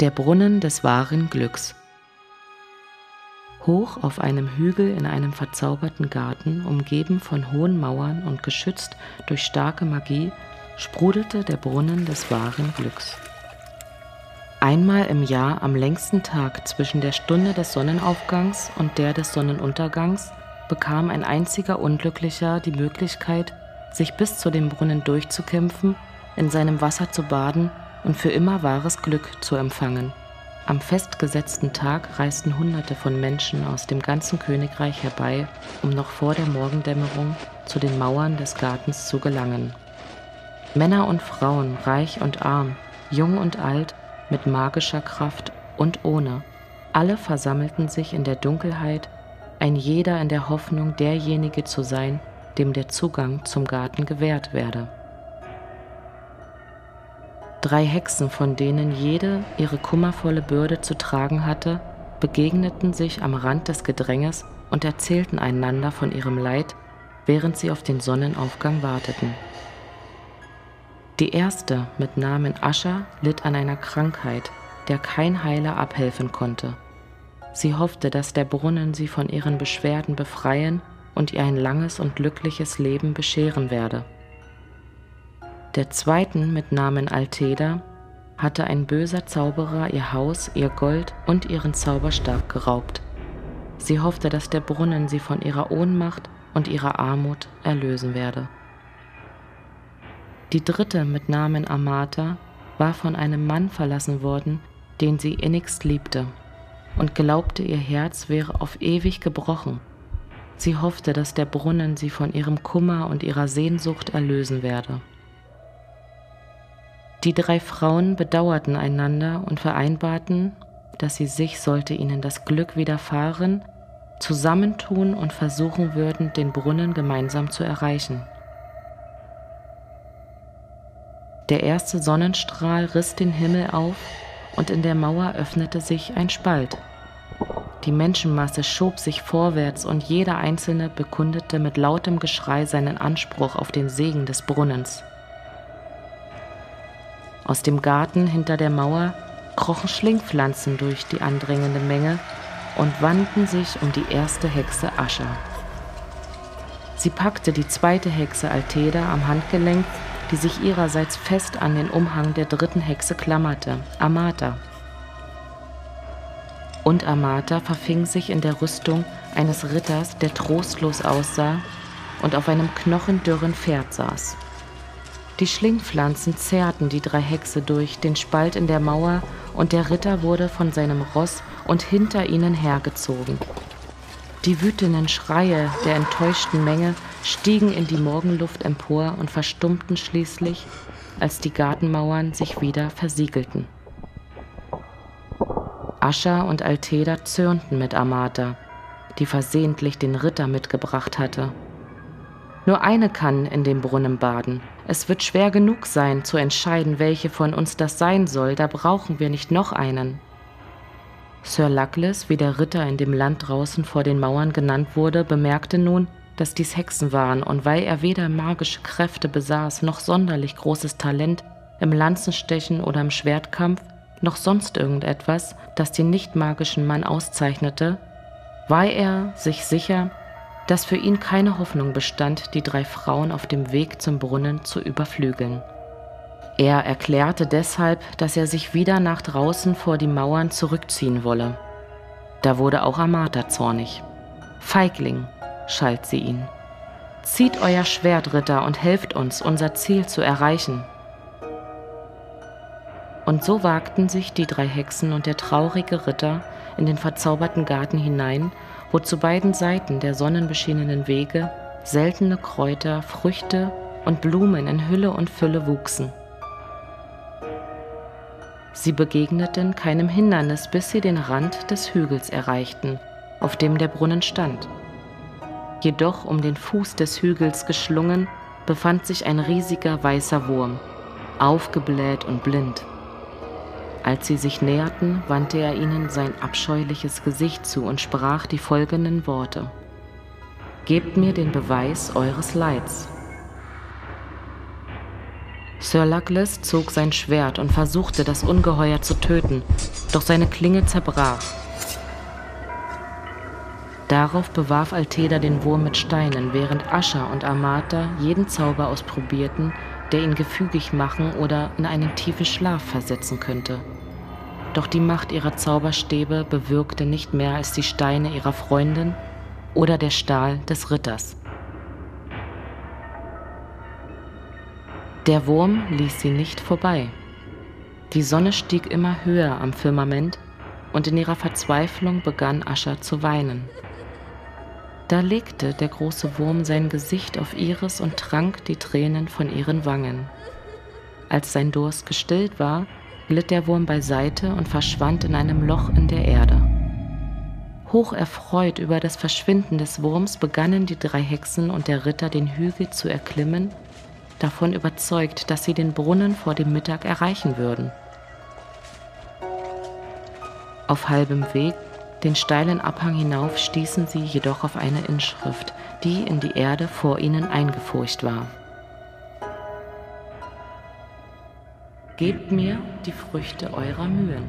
Der Brunnen des wahren Glücks. Hoch auf einem Hügel in einem verzauberten Garten, umgeben von hohen Mauern und geschützt durch starke Magie, sprudelte der Brunnen des wahren Glücks. Einmal im Jahr am längsten Tag zwischen der Stunde des Sonnenaufgangs und der des Sonnenuntergangs bekam ein einziger Unglücklicher die Möglichkeit, sich bis zu dem Brunnen durchzukämpfen, in seinem Wasser zu baden und für immer wahres Glück zu empfangen. Am festgesetzten Tag reisten Hunderte von Menschen aus dem ganzen Königreich herbei, um noch vor der Morgendämmerung zu den Mauern des Gartens zu gelangen. Männer und Frauen, reich und arm, jung und alt, mit magischer Kraft und ohne, alle versammelten sich in der Dunkelheit, ein jeder in der Hoffnung, derjenige zu sein, dem der Zugang zum Garten gewährt werde. Drei Hexen, von denen jede ihre kummervolle Bürde zu tragen hatte, begegneten sich am Rand des Gedränges und erzählten einander von ihrem Leid, während sie auf den Sonnenaufgang warteten. Die erste mit Namen Ascha litt an einer Krankheit, der kein Heiler abhelfen konnte. Sie hoffte, dass der Brunnen sie von ihren Beschwerden befreien und ihr ein langes und glückliches Leben bescheren werde. Der zweiten mit Namen Alteda hatte ein böser Zauberer ihr Haus, ihr Gold und ihren Zauberstab geraubt. Sie hoffte, dass der Brunnen sie von ihrer Ohnmacht und ihrer Armut erlösen werde. Die dritte mit Namen Amata war von einem Mann verlassen worden, den sie innigst liebte, und glaubte, ihr Herz wäre auf ewig gebrochen. Sie hoffte, dass der Brunnen sie von ihrem Kummer und ihrer Sehnsucht erlösen werde. Die drei Frauen bedauerten einander und vereinbarten, dass sie sich, sollte ihnen das Glück widerfahren, zusammentun und versuchen würden, den Brunnen gemeinsam zu erreichen. Der erste Sonnenstrahl riss den Himmel auf und in der Mauer öffnete sich ein Spalt. Die Menschenmasse schob sich vorwärts und jeder Einzelne bekundete mit lautem Geschrei seinen Anspruch auf den Segen des Brunnens. Aus dem Garten hinter der Mauer krochen Schlingpflanzen durch die andrängende Menge und wandten sich um die erste Hexe Ascha. Sie packte die zweite Hexe Alteda am Handgelenk, die sich ihrerseits fest an den Umhang der dritten Hexe klammerte, Amata. Und Amata verfing sich in der Rüstung eines Ritters, der trostlos aussah und auf einem knochendürren Pferd saß. Die Schlingpflanzen zerrten die drei Hexe durch den Spalt in der Mauer und der Ritter wurde von seinem Ross und hinter ihnen hergezogen. Die wütenden Schreie der enttäuschten Menge stiegen in die Morgenluft empor und verstummten schließlich, als die Gartenmauern sich wieder versiegelten. Ascha und Alteda zürnten mit Amata, die versehentlich den Ritter mitgebracht hatte. Nur eine kann in dem Brunnen baden, es wird schwer genug sein, zu entscheiden, welche von uns das sein soll, da brauchen wir nicht noch einen. Sir Luckless, wie der Ritter in dem Land draußen vor den Mauern genannt wurde, bemerkte nun, dass dies Hexen waren, und weil er weder magische Kräfte besaß, noch sonderlich großes Talent im Lanzenstechen oder im Schwertkampf, noch sonst irgendetwas, das den nicht magischen Mann auszeichnete, war er sich sicher, dass für ihn keine Hoffnung bestand, die drei Frauen auf dem Weg zum Brunnen zu überflügeln. Er erklärte deshalb, dass er sich wieder nach draußen vor die Mauern zurückziehen wolle. Da wurde auch Amata zornig. Feigling, schalt sie ihn. Zieht euer Schwert, Ritter, und helft uns, unser Ziel zu erreichen. Und so wagten sich die drei Hexen und der traurige Ritter in den verzauberten Garten hinein wo zu beiden Seiten der sonnenbeschienenen Wege seltene Kräuter, Früchte und Blumen in Hülle und Fülle wuchsen. Sie begegneten keinem Hindernis, bis sie den Rand des Hügels erreichten, auf dem der Brunnen stand. Jedoch um den Fuß des Hügels geschlungen, befand sich ein riesiger weißer Wurm, aufgebläht und blind. Als sie sich näherten, wandte er ihnen sein abscheuliches Gesicht zu und sprach die folgenden Worte. Gebt mir den Beweis eures Leids. Sir Luckless zog sein Schwert und versuchte, das Ungeheuer zu töten, doch seine Klinge zerbrach. Darauf bewarf Alteda den Wurm mit Steinen, während Ascha und Amata jeden Zauber ausprobierten, der ihn gefügig machen oder in einen tiefen Schlaf versetzen könnte. Doch die Macht ihrer Zauberstäbe bewirkte nicht mehr als die Steine ihrer Freundin oder der Stahl des Ritters. Der Wurm ließ sie nicht vorbei. Die Sonne stieg immer höher am Firmament und in ihrer Verzweiflung begann Ascher zu weinen. Da legte der große Wurm sein Gesicht auf ihres und trank die Tränen von ihren Wangen. Als sein Durst gestillt war, glitt der Wurm beiseite und verschwand in einem Loch in der Erde. Hoch erfreut über das Verschwinden des Wurms begannen die drei Hexen und der Ritter den Hügel zu erklimmen, davon überzeugt, dass sie den Brunnen vor dem Mittag erreichen würden. Auf halbem Weg den steilen Abhang hinauf stießen sie jedoch auf eine Inschrift, die in die Erde vor ihnen eingefurcht war. Gebt mir die Früchte eurer Mühen.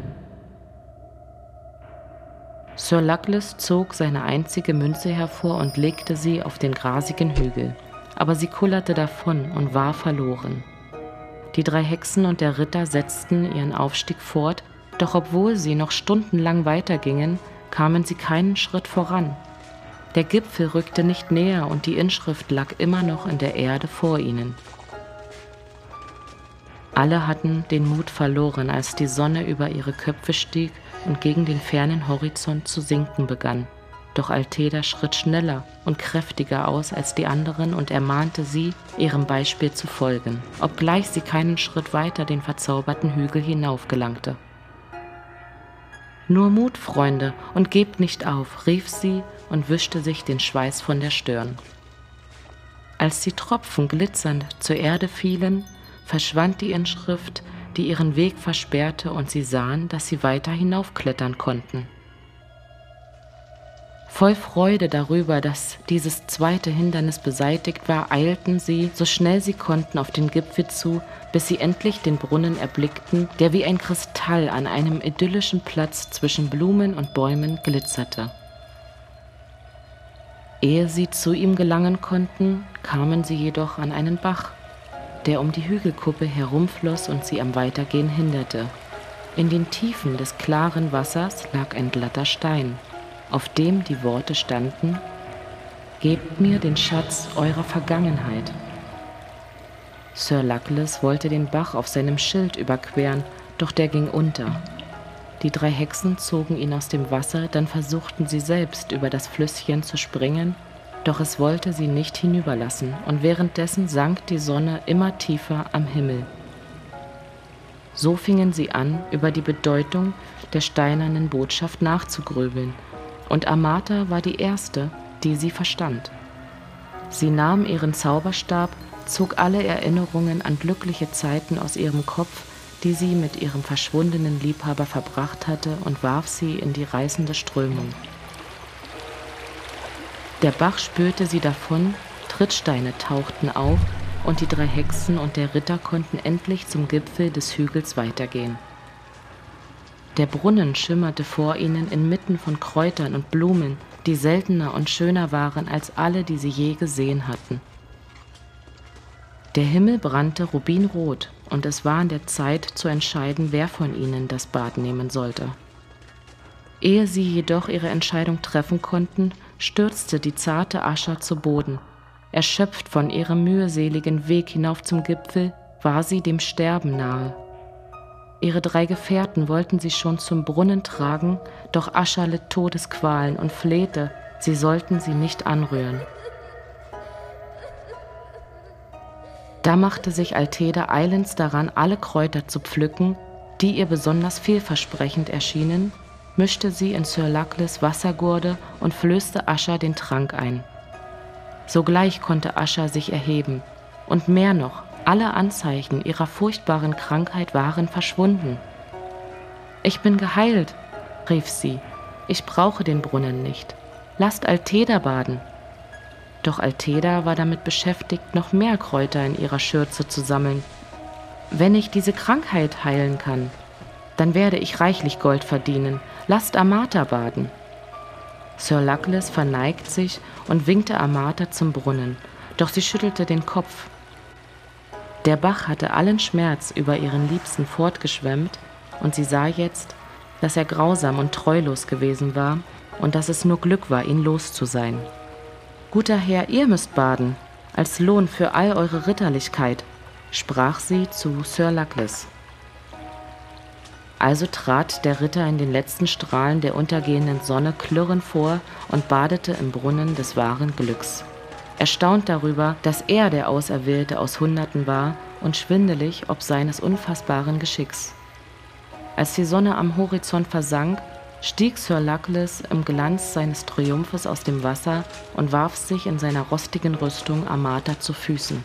Sir Luckless zog seine einzige Münze hervor und legte sie auf den grasigen Hügel, aber sie kullerte davon und war verloren. Die drei Hexen und der Ritter setzten ihren Aufstieg fort, doch obwohl sie noch stundenlang weitergingen, kamen sie keinen Schritt voran. Der Gipfel rückte nicht näher und die Inschrift lag immer noch in der Erde vor ihnen. Alle hatten den Mut verloren, als die Sonne über ihre Köpfe stieg und gegen den fernen Horizont zu sinken begann. Doch Alteda schritt schneller und kräftiger aus als die anderen und ermahnte sie, ihrem Beispiel zu folgen, obgleich sie keinen Schritt weiter den verzauberten Hügel hinaufgelangte. Nur Mut, Freunde, und gebt nicht auf, rief sie und wischte sich den Schweiß von der Stirn. Als die Tropfen glitzernd zur Erde fielen, verschwand die Inschrift, die ihren Weg versperrte, und sie sahen, dass sie weiter hinaufklettern konnten. Voll Freude darüber, dass dieses zweite Hindernis beseitigt war, eilten sie, so schnell sie konnten, auf den Gipfel zu, bis sie endlich den Brunnen erblickten, der wie ein Kristall an einem idyllischen Platz zwischen Blumen und Bäumen glitzerte. Ehe sie zu ihm gelangen konnten, kamen sie jedoch an einen Bach, der um die Hügelkuppe herumfloss und sie am Weitergehen hinderte. In den Tiefen des klaren Wassers lag ein glatter Stein auf dem die Worte standen, Gebt mir den Schatz eurer Vergangenheit. Sir Luckless wollte den Bach auf seinem Schild überqueren, doch der ging unter. Die drei Hexen zogen ihn aus dem Wasser, dann versuchten sie selbst über das Flüsschen zu springen, doch es wollte sie nicht hinüberlassen, und währenddessen sank die Sonne immer tiefer am Himmel. So fingen sie an, über die Bedeutung der steinernen Botschaft nachzugrübeln und Amata war die erste, die sie verstand. Sie nahm ihren Zauberstab, zog alle Erinnerungen an glückliche Zeiten aus ihrem Kopf, die sie mit ihrem verschwundenen Liebhaber verbracht hatte, und warf sie in die reißende Strömung. Der Bach spürte sie davon, Trittsteine tauchten auf, und die drei Hexen und der Ritter konnten endlich zum Gipfel des Hügels weitergehen. Der Brunnen schimmerte vor ihnen inmitten von Kräutern und Blumen, die seltener und schöner waren als alle, die sie je gesehen hatten. Der Himmel brannte rubinrot, und es war an der Zeit zu entscheiden, wer von ihnen das Bad nehmen sollte. Ehe sie jedoch ihre Entscheidung treffen konnten, stürzte die zarte Ascher zu Boden. Erschöpft von ihrem mühseligen Weg hinauf zum Gipfel, war sie dem Sterben nahe. Ihre drei Gefährten wollten sie schon zum Brunnen tragen, doch Ascha litt Todesqualen und flehte, sie sollten sie nicht anrühren. Da machte sich Alteda eilends daran, alle Kräuter zu pflücken, die ihr besonders vielversprechend erschienen, mischte sie in Sir Luckless Wassergurde und flößte Ascha den Trank ein. Sogleich konnte Ascha sich erheben, und mehr noch, alle Anzeichen ihrer furchtbaren Krankheit waren verschwunden. Ich bin geheilt, rief sie. Ich brauche den Brunnen nicht. Lasst Alteda baden. Doch Alteda war damit beschäftigt, noch mehr Kräuter in ihrer Schürze zu sammeln. Wenn ich diese Krankheit heilen kann, dann werde ich reichlich Gold verdienen. Lasst Amata baden. Sir Luckless verneigt sich und winkte Amata zum Brunnen, doch sie schüttelte den Kopf. Der Bach hatte allen Schmerz über ihren Liebsten fortgeschwemmt, und sie sah jetzt, dass er grausam und treulos gewesen war und dass es nur Glück war, ihn los zu sein. Guter Herr, ihr müsst baden, als Lohn für all eure Ritterlichkeit, sprach sie zu Sir Luckless. Also trat der Ritter in den letzten Strahlen der untergehenden Sonne klirrend vor und badete im Brunnen des wahren Glücks. Erstaunt darüber, dass er der Auserwählte aus Hunderten war und schwindelig ob seines unfassbaren Geschicks. Als die Sonne am Horizont versank, stieg Sir Luckless im Glanz seines Triumphes aus dem Wasser und warf sich in seiner rostigen Rüstung Amata zu Füßen,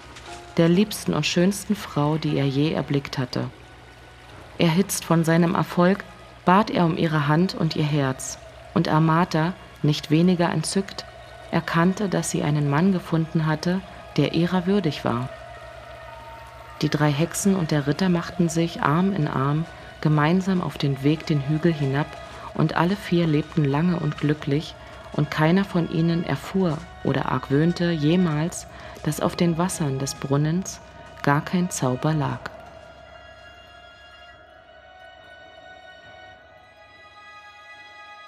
der liebsten und schönsten Frau, die er je erblickt hatte. Erhitzt von seinem Erfolg, bat er um ihre Hand und ihr Herz, und Amata, nicht weniger entzückt, erkannte, dass sie einen Mann gefunden hatte, der ihrer würdig war. Die drei Hexen und der Ritter machten sich Arm in Arm gemeinsam auf den Weg den Hügel hinab, und alle vier lebten lange und glücklich, und keiner von ihnen erfuhr oder argwöhnte jemals, dass auf den Wassern des Brunnens gar kein Zauber lag.